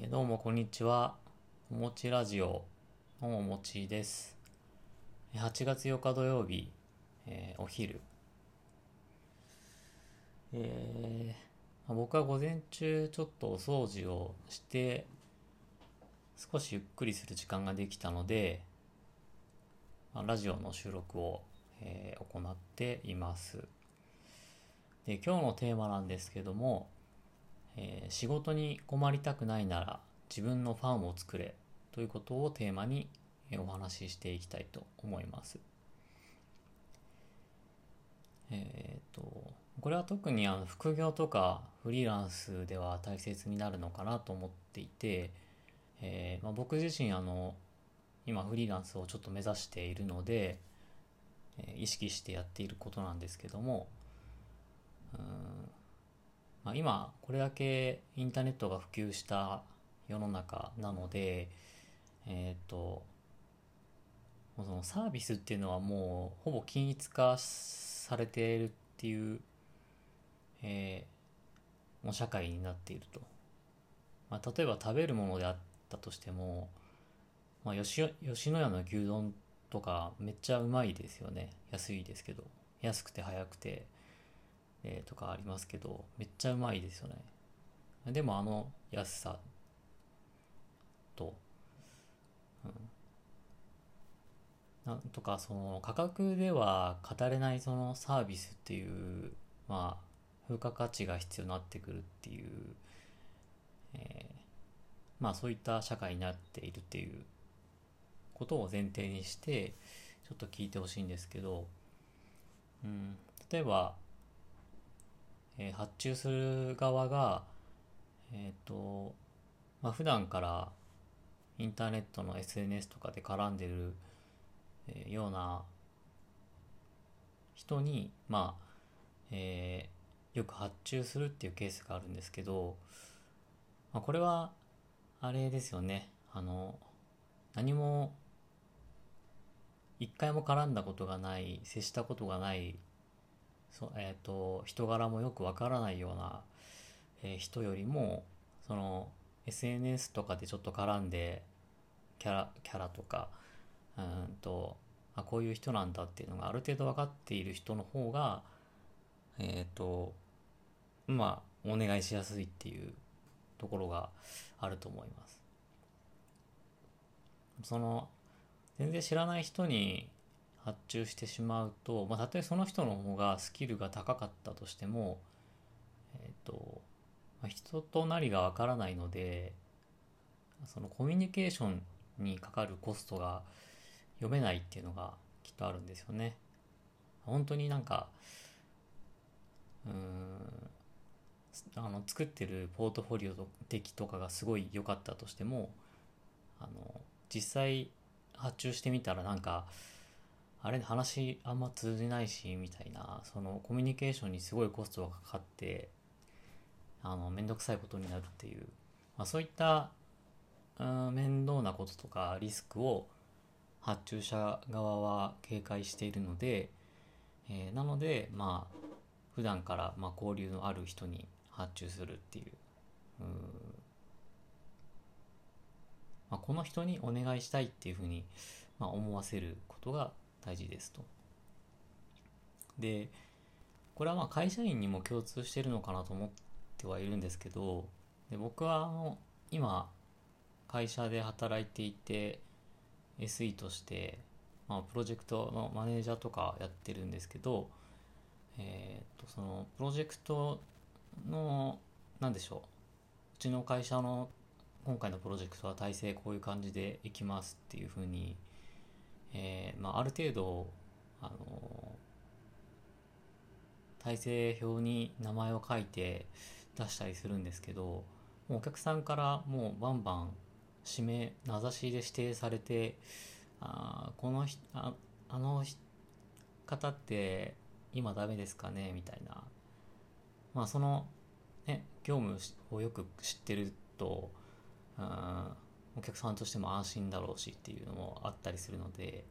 えーどうもこんにちは。おもちラジオのおもちです。8月8日土曜日、えーお昼。えーま僕は午前中ちょっとお掃除をして、少しゆっくりする時間ができたので、まあラジオの収録を、えー行っています。で、今日のテーマなんですけども、えー仕事に困りたくないなら自分のファームを作れということをテーマにお話ししていきたいと思います。えっ、と、これは特にあの副業とかフリーランスでは大切になるのかなと思っていて、えーまあ、僕自身あの今フリーランスをちょっと目指しているので、えー意識してやっていることなんですけども、うんまあ、今これだけインターネットが普及した世の中なのでえっ、とそのサービスっていうのはもうほぼ均一化されているっていう、えーもう社会になっていると、まあ、例えば食べるものであったとしても、まあ、吉吉野家の牛丼とかめっちゃうまいですよね。安いですけど。安くて早くて。えーとかありますけどめっちゃうまいですよね。でもあの安さと、うん、なんとかその価格では語れないそのサービスっていうまあ付加価値が必要になってくるっていう、えーまあそういった社会になっているっていうことを前提にしてちょっと聞いてほしいんですけど、うん、例えばえー発注する側が、えっ、と、まあ、普段からインターネットの SNS とかで絡んでる、えーような人に、まあ、えーよく発注するっていうケースがあるんですけど、まあ、これは、あれですよね。あの、何も、一回も絡んだことがない、接したことがないそえー、と人柄もよくわからないような、えー人よりもその SNS とかでちょっと絡んでキャラキャラとかうんとあこういう人なんだっていうのがある程度分かっている人の方がえっ、とまあお願いしやすいっていうところがあると思います。その全然知らない人に発注してしまうと、まあ、たとえその人の方がスキルが高かったとしても、えっ、と、まあ、人となりがわからないので、そのコミュニケーションにかかるコストが読めないっていうのがきっとあるんですよね。本当になんか、うーん、あの作ってるポートフォリオ的とかがすごい良かったとしても、あの、実際発注してみたらなんか、あれ話あんま通じないしみたいなそのコミュニケーションにすごいコストがかかってあの面倒くさいことになるっていう、まあ、そういったうん面倒なこととかリスクを発注者側は警戒しているので、えーなのでまあ普段からまあ交流のある人に発注するっていう。うん。まあ、この人にお願いしたいっていうふうに、まあ、思わせることが大事ですと。で、これはまあ会社員にも共通してるのかなと思ってはいるんですけど、で僕は今、会社で働いていて、SE として、まあ、プロジェクトのマネージャーとかやってるんですけど、えー、とそのプロジェクトの、なんでしょう、うちの会社の今回のプロジェクトは体制こういう感じでいきますっていうふうに、えーまあ、ある程度、あの体制表に名前を書いて出したりするんですけどもうお客さんからもうバンバン指名名指しで指定されてあこのひああの方って今ダメですかねみたいな。まあそのね業務をよく知ってるとうんお客さんとしても安心だろうしっていうのもあったりするので、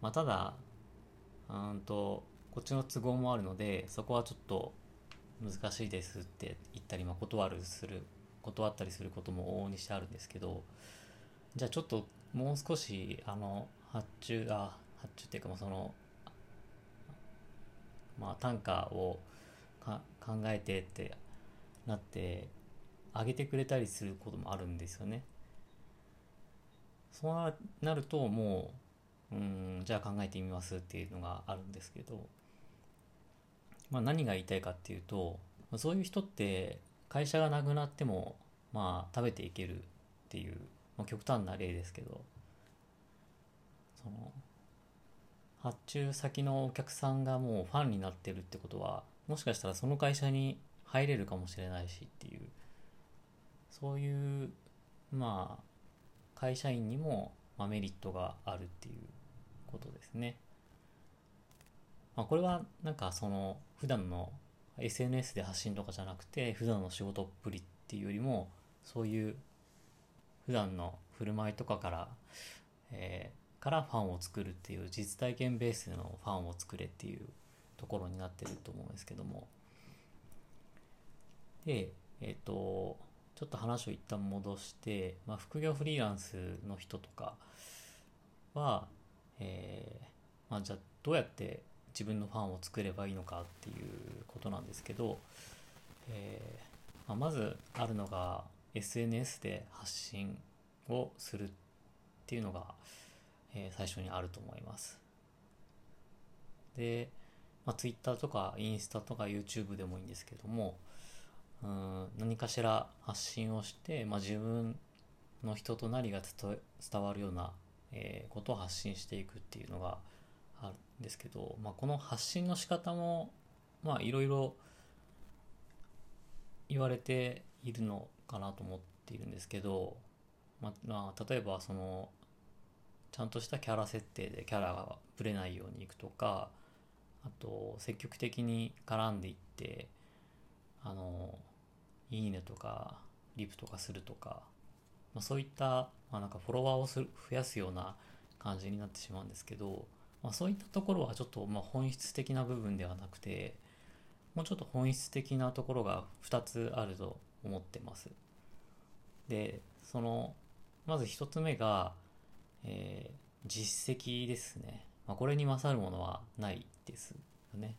まあ、ただうんとこっちの都合もあるのでそこはちょっと難しいですって言ったり、まあ、断るする断ったりすることも往々にしてあるんですけどじゃあちょっともう少しあの発注あ発注っていうかそのまあ単価を考えてってなって上げてくれたりすることもあるんですよね。そうなるともううんじゃあ考えてみますっていうのがあるんですけど、まあ、何が言いたいかっていうとそういう人って会社がなくなってもまあ食べていけるっていう、まあ、極端な例ですけどその発注先のお客さんがもうファンになってるってことはもしかしたらその会社に入れるかもしれないしっていうそういうまあ会社員にも、まあ、メリットがあるっていうことですね。まあ、これはなんかその普段の SNS で発信とかじゃなくて普段の仕事っぷりっていうよりもそういう普段の振る舞いとかから、えー、からファンを作るっていう実体験ベースのファンを作れっていうところになってると思うんですけどもでえっ、ー、とちょっと話を一旦戻して、まあ、副業フリーランスの人とかは、えー、まあ、じゃあどうやって自分のファンを作ればいいのかっていうことなんですけど、えー、まあ、まずあるのが SNS で発信をするっていうのが、えー、最初にあると思います。で、まあ、Twitter とかインスタとか YouTube でもいいんですけどもうん何かしら発信をして、まあ、自分の人となりが伝わるような、えー、ことを発信していくっていうのがあるんですけど、まあ、この発信の仕方もまあいろいろ言われているのかなと思っているんですけど、まあ、例えばそのちゃんとしたキャラ設定でキャラがぶれないようにいくとかあと積極的に絡んでいってあのいいねとかリプとかするとか、まあ、そういった、まあ、なんかフォロワーをする増やすような感じになってしまうんですけど、まあ、そういったところはちょっとまあ本質的な部分ではなくてもうちょっと本質的なところが2つあると思ってます。でそのまず1つ目が、えー、実績ですね、まあ、これに勝るものはないですよね。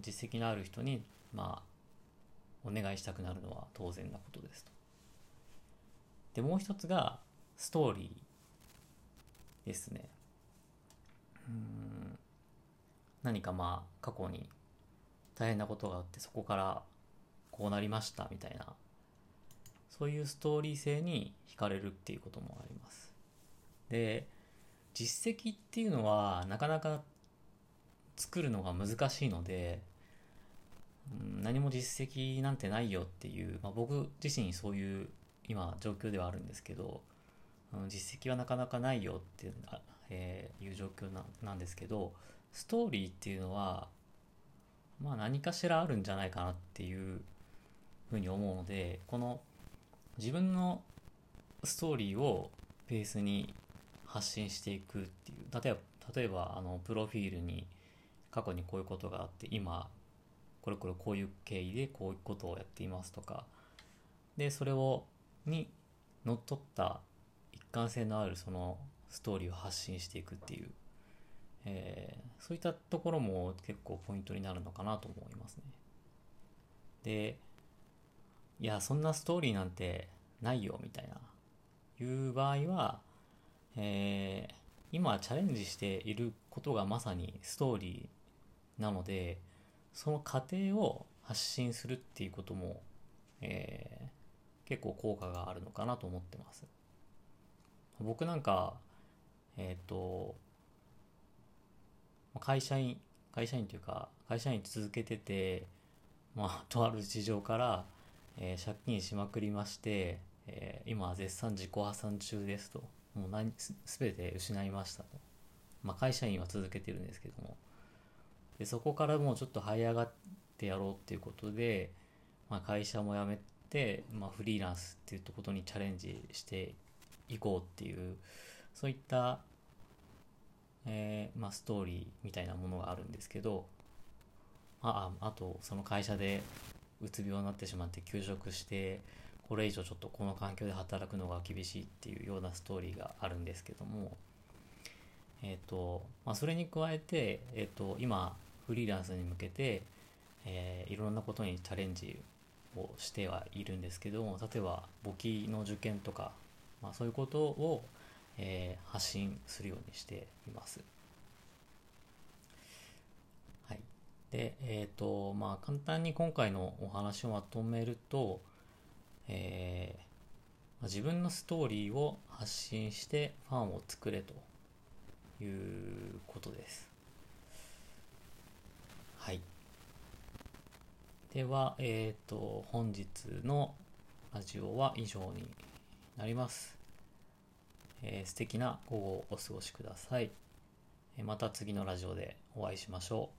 実績のある人に、まあ、お願いしたくなるのは当然なことですと。で、もう一つが、ストーリーですね。うん何かまあ、過去に大変なことがあって、そこからこうなりましたみたいな、そういうストーリー性に惹かれるっていうこともあります。で、実績っていうのはなかなか作るのが難しいので、何も実績なんてないよっていう、まあ、僕自身そういう今状況ではあるんですけど、うん、実績はなかなかないよっていう,、えー、いう状況ななんですけどストーリーっていうのはまあ何かしらあるんじゃないかなっていうふうに思うのでこの自分のストーリーをベースに発信していくっていう例えば例えばあのプロフィールに過去にこういうことがあって今これこれこういう経緯でこういうことをやっていますとか。でそれをにのっとった一貫性のあるそのストーリーを発信していくっていう、えー、そういったところも結構ポイントになるのかなと思いますね。でいやそんなストーリーなんてないよみたいな。いう場合は、えー、今チャレンジしていることがまさにストーリーなのでその過程を発信するっていうことも、えー、結構効果があるのかなと思ってます。僕なんかえっ、ー、と会社員会社員というか会社員続けててまあとある事情から、えー、借金しまくりまして、えー、今は絶賛自己破産中ですと。もう何全て失いましたと。まあ会社員は続けてるんですけども。でそこからもうちょっと這い上がってやろうっていうことで、まあ、会社も辞めて、まあ、フリーランスっていうことにチャレンジしていこうっていうそういった、えーまあ、ストーリーみたいなものがあるんですけどあああとその会社でうつ病になってしまって休職してこれ以上ちょっとこの環境で働くのが厳しいっていうようなストーリーがあるんですけども、えっ、と、まあ、それに加えて、えっ、と、今、フリーランスに向けて、えーいろんなことにチャレンジをしてはいるんですけども、例えば簿記の受験とか、まあ、そういうことを、えー発信するようにしています。はい。で、えっ、と、まあ、簡単に今回のお話をまとめると、えーまあ自分のストーリーを発信してファンを作れということです。はい。では、えっ、と、本日のラジオは以上になります。えー素敵な午後をお過ごしください。また次のラジオでお会いしましょう。